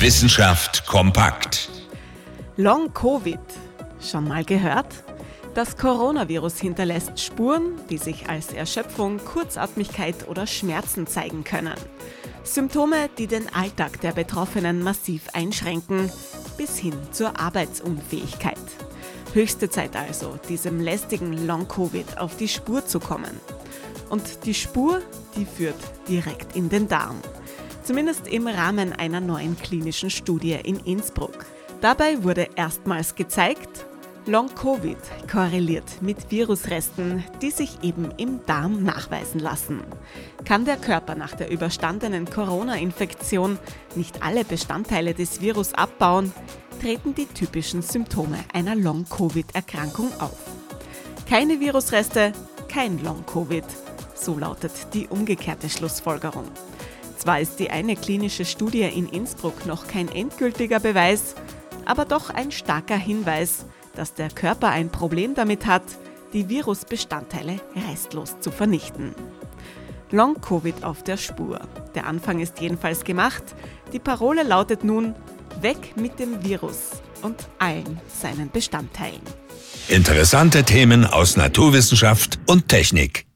Wissenschaft kompakt. Long Covid. Schon mal gehört? Das Coronavirus hinterlässt Spuren, die sich als Erschöpfung, Kurzatmigkeit oder Schmerzen zeigen können. Symptome, die den Alltag der Betroffenen massiv einschränken, bis hin zur Arbeitsunfähigkeit. Höchste Zeit also, diesem lästigen Long-Covid auf die Spur zu kommen. Und die Spur, die führt direkt in den Darm zumindest im Rahmen einer neuen klinischen Studie in Innsbruck. Dabei wurde erstmals gezeigt, Long-Covid korreliert mit Virusresten, die sich eben im Darm nachweisen lassen. Kann der Körper nach der überstandenen Corona-Infektion nicht alle Bestandteile des Virus abbauen, treten die typischen Symptome einer Long-Covid-Erkrankung auf. Keine Virusreste, kein Long-Covid. So lautet die umgekehrte Schlussfolgerung. Zwar ist die eine klinische Studie in Innsbruck noch kein endgültiger Beweis, aber doch ein starker Hinweis, dass der Körper ein Problem damit hat, die Virusbestandteile restlos zu vernichten. Long-Covid auf der Spur. Der Anfang ist jedenfalls gemacht. Die Parole lautet nun Weg mit dem Virus und allen seinen Bestandteilen. Interessante Themen aus Naturwissenschaft und Technik.